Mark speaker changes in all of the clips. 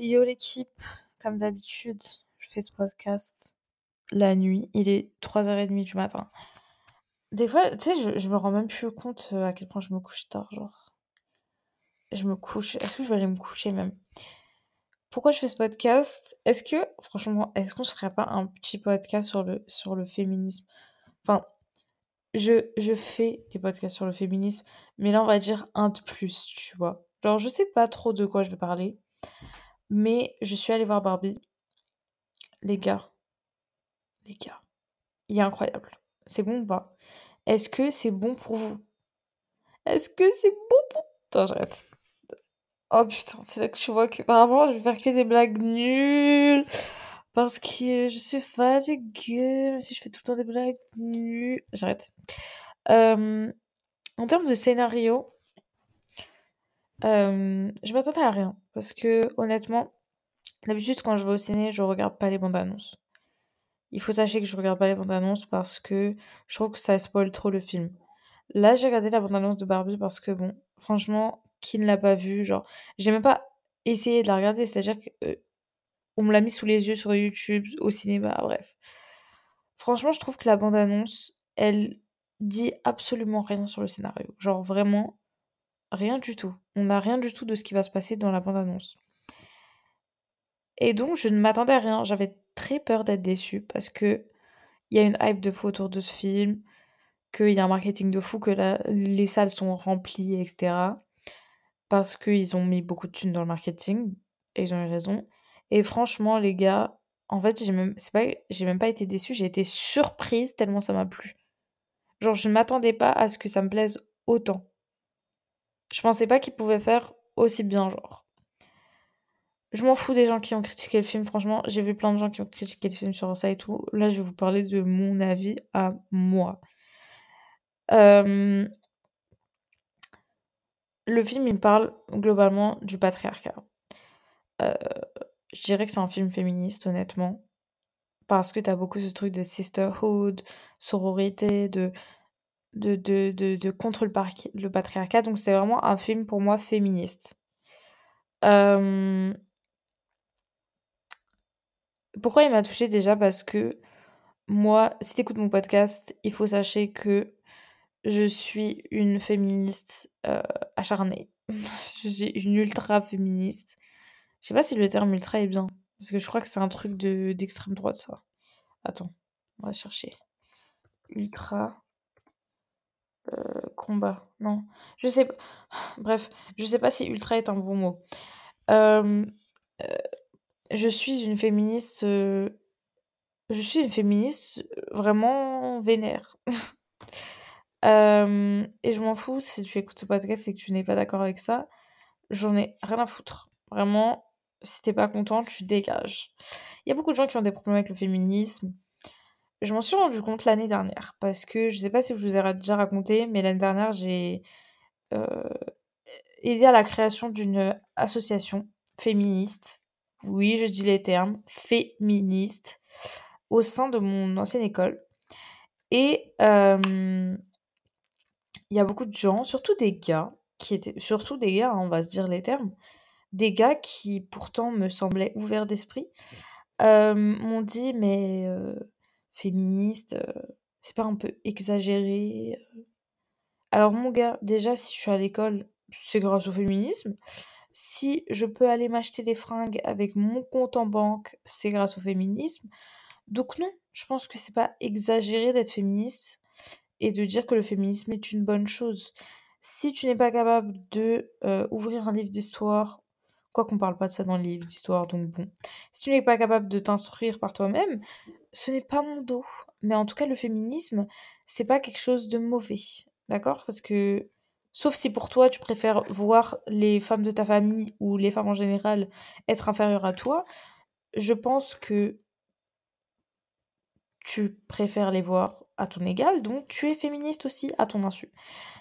Speaker 1: Yo l'équipe, comme d'habitude, je fais ce podcast la nuit. Il est 3h30 du matin. Des fois, tu sais, je, me rends même plus compte euh, à quel point je me couche tard, genre. Je me couche. Est-ce que je vais aller me coucher même? Pourquoi je fais ce podcast? Est-ce que, franchement, est-ce qu'on se ferait pas un petit podcast sur le, sur le féminisme? Enfin, je, je fais des podcasts sur le féminisme, mais là, on va dire un de plus, tu vois. Genre, je sais pas trop de quoi je vais parler, mais je suis allée voir Barbie. Les gars, les gars, il est incroyable. C'est bon ou pas? Est-ce que c'est bon pour vous? Est-ce que c'est bon pour... Attends, j'arrête. Oh putain, c'est là que tu vois que apparemment je vais faire que des blagues nulles. Parce que je suis fatiguée, si je fais tout le temps des blagues nulles. J'arrête. Euh, en termes de scénario, euh, je m'attendais à rien. Parce que honnêtement, d'habitude quand je vais au ciné, je regarde pas les bandes annonces. Il faut sachez que je regarde pas les bandes annonces parce que je trouve que ça spoil trop le film. Là, j'ai regardé la bande annonce de Barbie parce que bon, franchement, qui ne l'a pas vue, genre, j'ai même pas essayé de la regarder, c'est-à-dire qu'on me l'a mis sous les yeux sur YouTube, au cinéma, bref. Franchement, je trouve que la bande annonce, elle dit absolument rien sur le scénario. Genre vraiment rien du tout. On n'a rien du tout de ce qui va se passer dans la bande annonce. Et donc, je ne m'attendais à rien. J'avais très peur d'être déçue parce que il y a une hype de fou autour de ce film, qu'il y a un marketing de fou, que les salles sont remplies, etc. Parce qu'ils ont mis beaucoup de thunes dans le marketing, et ils ont eu raison. Et franchement, les gars, en fait, j'ai même, pas, j'ai même pas été déçue, j'ai été surprise tellement ça m'a plu. Genre, je ne m'attendais pas à ce que ça me plaise autant. Je pensais pas qu'ils pouvaient faire aussi bien, genre. Je m'en fous des gens qui ont critiqué le film, franchement. J'ai vu plein de gens qui ont critiqué le film sur ça et tout. Là, je vais vous parler de mon avis à moi. le film, il parle globalement du patriarcat. Euh, je dirais que c'est un film féministe, honnêtement. Parce que t'as beaucoup ce truc de sisterhood, sororité, de, de, de, de, contre le, patriarcat. Donc, c'était vraiment un film pour moi féministe. Euh, pourquoi il m'a touchée déjà? Parce que moi, si tu écoutes mon podcast, il faut sachez que je suis une féministe euh, acharnée. je suis une ultra féministe. Je sais pas si le terme ultra est bien. Parce que je crois que c'est un truc de, d'extrême droite, ça. Attends, on va chercher. Ultra. Euh, combat. Non. Je sais. Bref, je sais pas si ultra est un bon mot. Euh, je suis une féministe. je suis une féministe vraiment vénère. et je m'en fous si tu écoutes ce podcast et que tu n'es pas d'accord avec ça. J'en ai rien à foutre. Vraiment, si t'es pas content, tu dégages. Il y a beaucoup de gens qui ont des problèmes avec le féminisme. Je m'en suis rendu compte l'année dernière parce que je sais pas si je vous ai déjà raconté, mais l'année dernière, j'ai aidé à la création d'une association féministe oui, je dis les termes, féministes, au sein de mon ancienne école. Et il y a beaucoup de gens, surtout des gars, qui étaient, surtout des gars, hein, on va se dire les termes, des gars qui pourtant me semblaient ouverts d'esprit, m'ont dit mais féministe, c'est pas un peu exagéré Alors mon gars, déjà si je suis à l'école, c'est grâce au féminisme. Si je peux aller m'acheter des fringues avec mon compte en banque, c'est grâce au féminisme. Donc non, je pense que c'est pas exagéré d'être féministe et de dire que le féminisme est une bonne chose. Si tu n'es pas capable de euh, ouvrir un livre d'histoire, quoi qu'on parle pas de ça dans le livre d'histoire, donc bon. Si tu n'es pas capable de t'instruire par toi-même, ce n'est pas mon dos. Mais en tout cas, le féminisme, c'est pas quelque chose de mauvais. D'accord? Parce que Sauf si pour toi, tu préfères voir les femmes de ta famille ou les femmes en général être inférieures à toi, je pense que tu préfères les voir à ton égal, donc tu es féministe aussi à ton insu.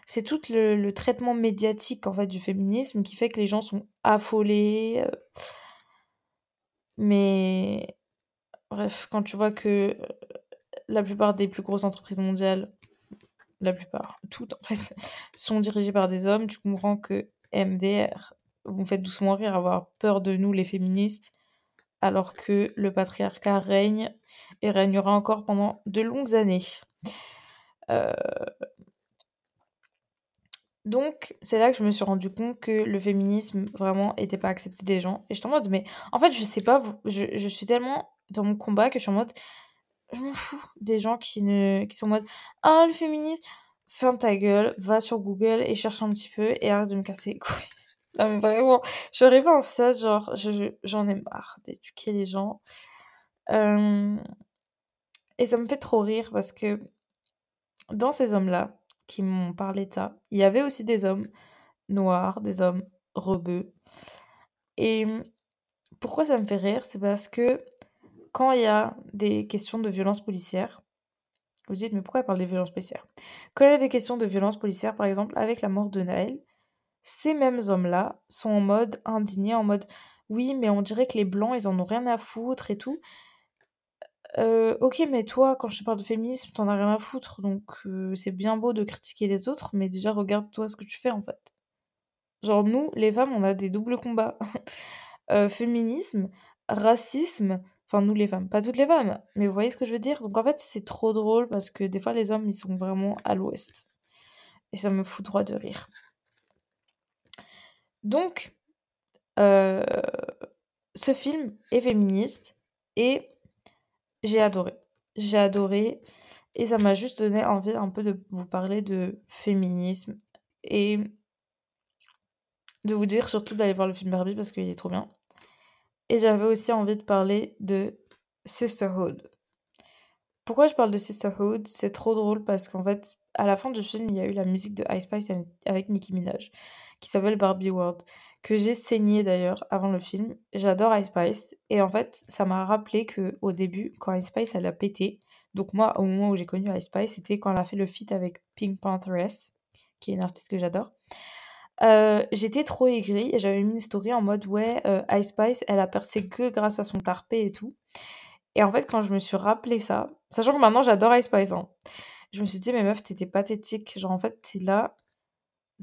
Speaker 1: C'est tout le, traitement médiatique en fait du féminisme qui fait que les gens sont affolés. Euh. Mais bref, quand tu vois que euh, la plupart des plus grosses entreprises mondiales la plupart, toutes en fait, sont dirigées par des hommes, tu comprends que MDR, vous me faites doucement rire, avoir peur de nous, les féministes, alors que le patriarcat règne et régnera encore pendant de longues années. Euh, donc, c'est là que je me suis rendu compte que le féminisme, vraiment, était pas accepté des gens. Et j'étais en mode, mais en fait, je sais pas, je, je suis tellement dans mon combat que je suis en mode, je m'en fous des gens qui, ne, qui sont en mode, ah, le féminisme, ferme ta gueule, va sur Google et cherche un petit peu et arrête de me casser les couilles. non, mais vraiment, je suis arrivée un stade, genre, j'en ai marre d'éduquer les gens. Euh, et ça me fait trop rire parce que dans ces hommes-là, qui m'ont parlé de ça. Il y avait aussi des hommes noirs, des hommes rebeux. Et pourquoi ça me fait rire C'est parce que quand il y a des questions de violence policière, vous dites, mais pourquoi elle parle des violences policières? Quand il y a des questions de violence policière, par exemple, avec la mort de Naël, ces mêmes hommes-là sont en mode indigné, en mode oui, mais on dirait que les blancs, ils en ont rien à foutre et tout. Euh, ok, mais toi, quand je te parle de féminisme, t'en as rien à foutre. Donc, euh, c'est bien beau de critiquer les autres, mais déjà, regarde-toi ce que tu fais, en fait. Genre, nous, les femmes, on a des doubles combats. Euh, féminisme, racisme, enfin, nous, les femmes, pas toutes les femmes, mais vous voyez ce que je veux dire? Donc, en fait, c'est trop drôle parce que des fois, les hommes, ils sont vraiment à l'ouest. Et ça me fout droit de rire. Donc, ce film est féministe et j'ai adoré. J'ai adoré et ça m'a juste donné envie un peu de vous parler de féminisme et de vous dire surtout d'aller voir le film Barbie parce qu'il est trop bien. Et j'avais aussi envie de parler de Sisterhood. Pourquoi je parle de Sisterhood? C'est trop drôle parce qu'en fait, à la fin du film, il y a eu la musique de Ice Spice avec Nicki Minaj qui s'appelle Barbie World que j'ai saigné d'ailleurs avant le film. J'adore Ice Spice. Et en fait, ça m'a rappelé que au début, quand Ice Spice, elle a pété, donc moi, au moment où j'ai connu Ice Spice, c'était quand elle a fait le feat avec Pink Pantheress, qui est une artiste que j'adore. Euh, j'étais trop aigrie et j'avais mis une story en mode ouais, euh, Ice Spice, elle a percé que grâce à son tarpé et tout. Et en fait, quand je me suis rappelé ça, sachant que maintenant j'adore Ice Spice, hein, je me suis dit, mais meuf, t'étais pathétique. Genre, en fait, t'es là,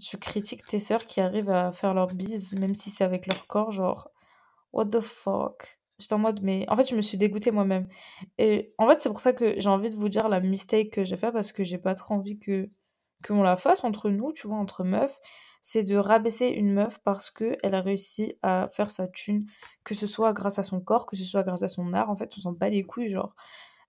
Speaker 1: tu critiques tes sœurs qui arrivent à faire leur bise, même si c'est avec leur corps, genre, what the fuck? J'étais en mode, mais en fait, je me suis dégoûtée moi-même. Et en fait, c'est pour ça que j'ai envie de vous dire la mistake que j'ai fait parce que j'ai pas trop envie que qu'on la fasse entre nous, tu vois, entre meufs. C'est de rabaisser une meuf parce que elle a réussi à faire sa thune, que ce soit grâce à son corps, que ce soit grâce à son art. En fait, on s'en bat les couilles, genre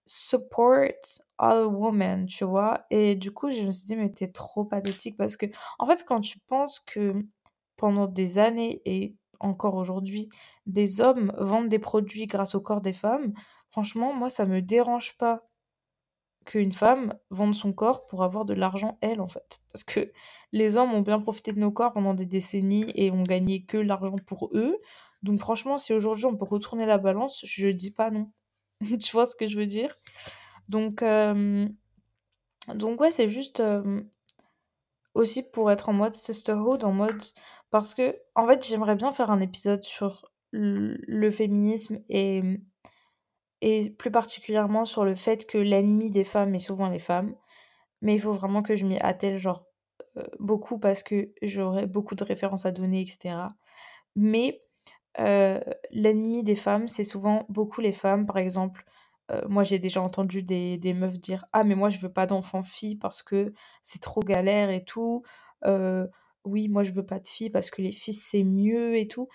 Speaker 1: support all women, tu vois? Et du coup, je me suis dit, mais t'es trop pathétique parce que, en fait, quand tu penses que pendant des années et encore aujourd'hui, des hommes vendent des produits grâce au corps des femmes, franchement, moi, ça me dérange pas qu'une femme vende son corps pour avoir de l'argent, elle, en fait. Parce que les hommes ont bien profité de nos corps pendant des décennies et ont gagné que l'argent pour eux. Donc, franchement, si aujourd'hui on peut retourner la balance, je dis pas non. tu vois ce que je veux dire? Donc, donc ouais, c'est juste aussi pour être en mode sisterhood, en mode. Parce que, en fait, j'aimerais bien faire un épisode sur le féminisme et, et plus particulièrement sur le fait que l'ennemi des femmes est souvent les femmes. Mais il faut vraiment que je m'y attelle, genre, beaucoup parce que j'aurais beaucoup de références à donner, etc. Mais l'ennemi des femmes, c'est souvent beaucoup les femmes. Par exemple, moi j'ai déjà entendu des, des meufs dire Ah, mais moi je veux pas d'enfant fille parce que c'est trop galère et tout. oui, moi je veux pas de fille parce que les filles c'est mieux et tout.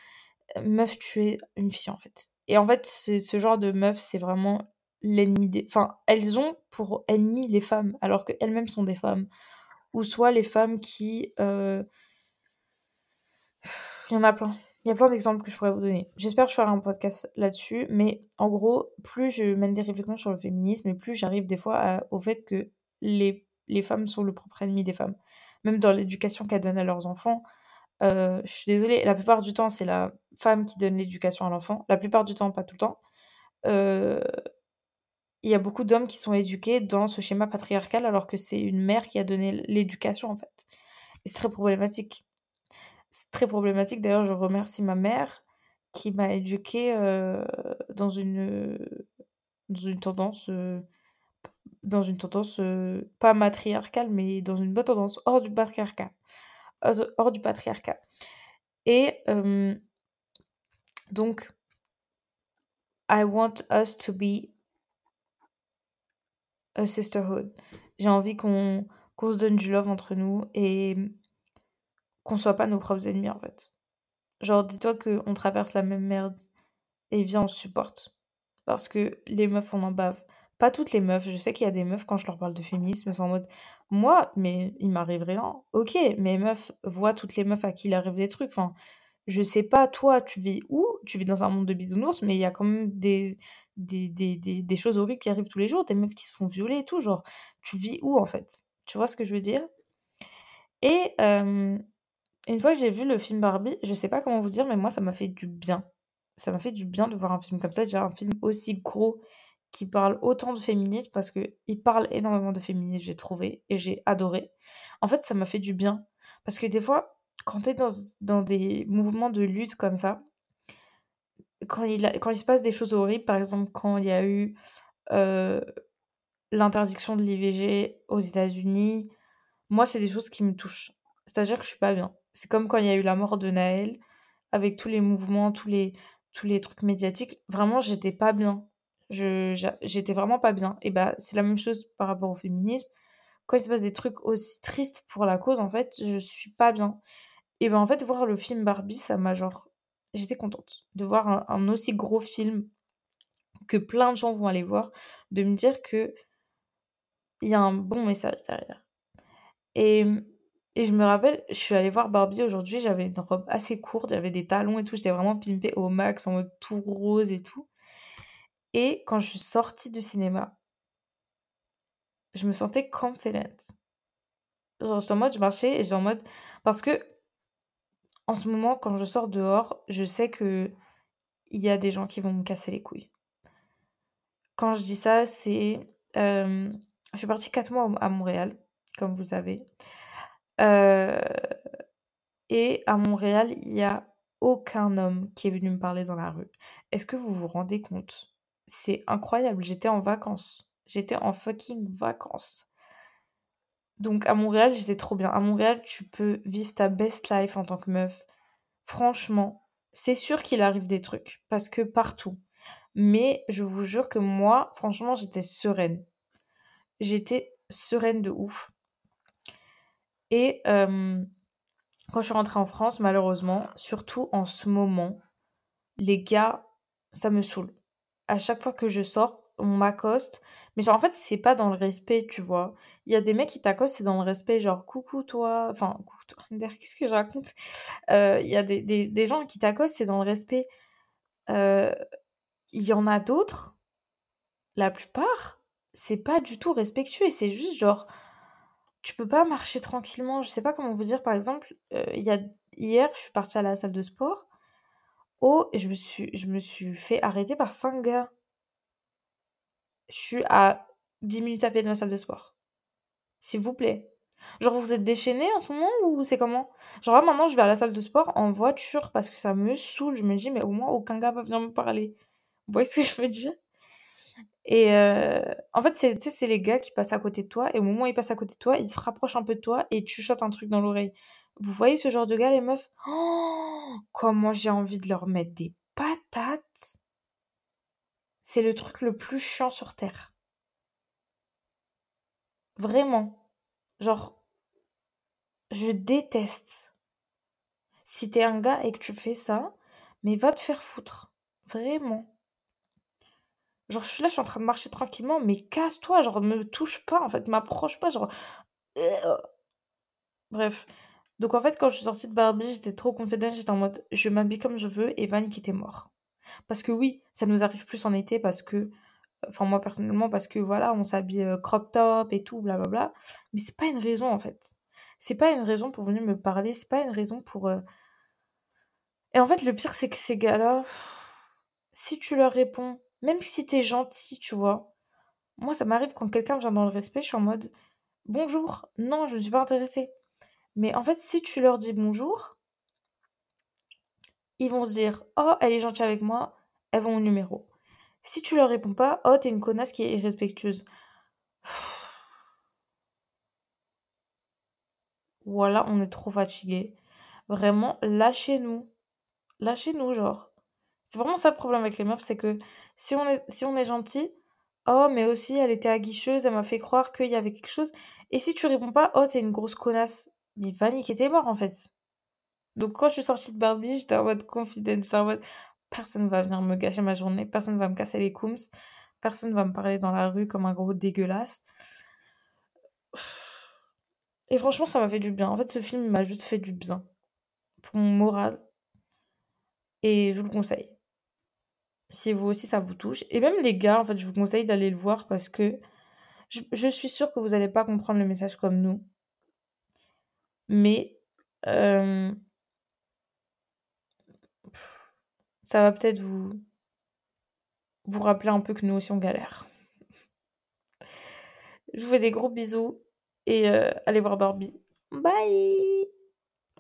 Speaker 1: Meuf, tu es une fille en fait. Et en fait, ce genre de meuf, c'est vraiment l'ennemi des. Enfin, elles ont pour ennemi les femmes alors qu'elles-mêmes sont des femmes. Ou soit les femmes qui. Il y en a plein. Il y a plein d'exemples que je pourrais vous donner. J'espère que je ferai un podcast là-dessus, mais en gros, plus je mène des réflexions sur le féminisme, et plus j'arrive des fois au fait que les, les femmes sont le propre ennemi des femmes. Même dans l'éducation qu'elles donnent à leurs enfants. Euh, je suis désolée, la plupart du temps, c'est la femme qui donne l'éducation à l'enfant. La plupart du temps, pas tout le temps. Euh, il y a beaucoup d'hommes qui sont éduqués dans ce schéma patriarcal alors que c'est une mère qui a donné l'éducation en fait. Et c'est très problématique. C'est très problématique. D'ailleurs, je remercie ma mère qui m'a éduquée dans une dans une tendance dans une tendance pas matriarcale mais dans une bonne tendance hors du patriarcat hors du patriarcat Et donc, I want us to be a sisterhood. J'ai envie qu'on se donne du love entre nous et qu'on soit pas nos propres ennemis en fait. Genre, dis-toi qu'on traverse la même merde et viens, on supporte. Parce que les meufs, on en bave. Pas toutes les meufs. Je sais qu'il y a des meufs, quand je leur parle de féminisme, sont en mode Moi, mais il m'arrive rien. Ok, mais meufs voient toutes les meufs à qui il arrive des trucs. Enfin, je sais pas, toi, tu vis où? Tu vis dans un monde de bisounours, mais il y a quand même des, des, des, des, des choses horribles qui arrivent tous les jours. Des meufs qui se font violer et tout. Genre, tu vis où en fait? Tu vois ce que je veux dire? Et une fois que j'ai vu le film Barbie, je sais pas comment vous dire, mais moi, ça m'a fait du bien. Ça m'a fait du bien de voir un film comme ça, déjà un film aussi gros qui parle autant de féminisme parce qu'il parle énormément de féminisme, j'ai trouvé, et j'ai adoré. En fait, ça m'a fait du bien. Parce que des fois, quand tu es dans, dans des mouvements de lutte comme ça, quand il, quand il se passe des choses horribles, par exemple, quand il y a eu l'interdiction de l'IVG aux États-Unis, moi, c'est des choses qui me touchent. C'est-à-dire que je suis pas bien. C'est comme quand il y a eu la mort de Naël, avec tous les mouvements, tous les, tous les trucs médiatiques. Vraiment, j'étais pas bien. J'étais vraiment pas bien. Et bah, c'est la même chose par rapport au féminisme. Quand il se passe des trucs aussi tristes pour la cause, en fait, je suis pas bien. Et ben, en fait, voir le film Barbie, ça m'a genre. J'étais contente de voir un, un aussi gros film que plein de gens vont aller voir, de me dire que il y a un bon message derrière. Et et je me rappelle, je suis allée voir Barbie aujourd'hui, j'avais une robe assez courte, j'avais des talons et tout, j'étais vraiment pimpée au max, en mode tout rose et tout. Et quand je suis sortie du cinéma, je me sentais confident. Genre, en mode, je marchais et j'ai en mode. Parce que, en ce moment, quand je sors dehors, je sais que il y a des gens qui vont me casser les couilles. Quand je dis ça, c'est. je suis partie 4 mois à Montréal, comme vous savez. Euh, et à Montréal, il y a aucun homme qui est venu me parler dans la rue. Est-ce que vous vous rendez compte? C'est incroyable. J'étais en vacances. J'étais en fucking vacances. Donc à Montréal, j'étais trop bien. À Montréal, tu peux vivre ta best life en tant que meuf. Franchement, c'est sûr qu'il arrive des trucs parce que partout. Mais je vous jure que moi, franchement, j'étais sereine. J'étais sereine de ouf. Et quand je suis rentrée en France, malheureusement, surtout en ce moment, les gars, ça me saoule. À chaque fois que je sors, on m'accoste. Mais genre, en fait, c'est pas dans le respect, tu vois. Il y a des mecs qui t'accostent, c'est dans le respect, genre, coucou toi. Enfin, coucou toi. Qu'est-ce que je raconte? Il y a des, des, des gens qui t'accostent, c'est dans le respect. Il y en a d'autres, la plupart, c'est pas du tout respectueux. C'est juste genre tu peux pas marcher tranquillement. Je sais pas comment vous dire. Par exemple, il y a, hier, je suis partie à la salle de sport. Oh, et je me suis, je me suis fait arrêter par cinq gars. Je suis à 10 minutes à pied de ma salle de sport. S'il vous plaît. Genre, vous êtes déchaînés en ce moment ou c'est comment? Genre, là, maintenant, je vais à la salle de sport en voiture parce que ça me saoule. Je me dis, mais au moins, aucun gars va venir me parler. Vous voyez ce que je veux dire? Et en fait, c'est, c'est les gars qui passent à côté de toi, et au moment où ils passent à côté de toi, ils se rapprochent un peu de toi et tu chuchotes un truc dans l'oreille. Vous voyez ce genre de gars, les meufs? Oh, Comment j'ai envie de leur mettre des patates C'est le truc le plus chiant sur Terre. Vraiment. Genre, je déteste. Si t'es un gars et que tu fais ça, mais va te faire foutre. Vraiment. Genre, je suis là, je suis en train de marcher tranquillement, mais casse-toi, genre, me touche pas, en fait, m'approche pas, genre. Bref. Donc, en fait, quand je suis sortie de Barbie, j'étais trop confidente, j'étais en mode, je m'habille comme je veux, et Van qui était mort. Parce que oui, ça nous arrive plus en été, parce que. Enfin, moi, personnellement, parce que voilà, on s'habille euh, crop top et tout, blablabla. Mais c'est pas une raison, en fait. C'est pas une raison pour venir me parler, c'est pas une raison pour. Euh et en fait, le pire, c'est que ces gars-là, si tu leur réponds, même si t'es gentil, tu vois. Moi, ça m'arrive quand quelqu'un vient dans le respect, je suis en mode bonjour. Non, je ne suis pas intéressée. Mais en fait, si tu leur dis bonjour, ils vont se dire oh, elle est gentille avec moi, elles vont au numéro. Si tu leur réponds pas, oh, t'es une connasse qui est irrespectueuse. Voilà, on est trop fatigué. vraiment, lâchez-nous. Lâchez-nous, genre. C'est vraiment ça le problème avec les meufs, c'est que si on est, si on est gentil, oh, mais aussi elle était aguicheuse, elle m'a fait croire qu'il y avait quelque chose. Et si tu réponds pas, oh, t'es une grosse connasse. Mais va niquer tes morts, en fait. Donc quand je suis sortie de Barbie, j'étais en mode confidence, j'étais en mode personne va venir me gâcher ma journée, personne va me casser les coums, personne va me parler dans la rue comme un gros dégueulasse. Et franchement, ça m'a fait du bien. En fait, ce film m'a juste fait du bien pour mon moral. Et je vous le conseille. Si vous aussi ça vous touche. Et même les gars, en fait, je vous conseille d'aller le voir parce que je, suis sûre que vous n'allez pas comprendre le message comme nous. Mais euh, ça va peut-être vous vous rappeler un peu que nous aussi on galère. Je vous fais des gros bisous et euh, allez voir Barbie. Bye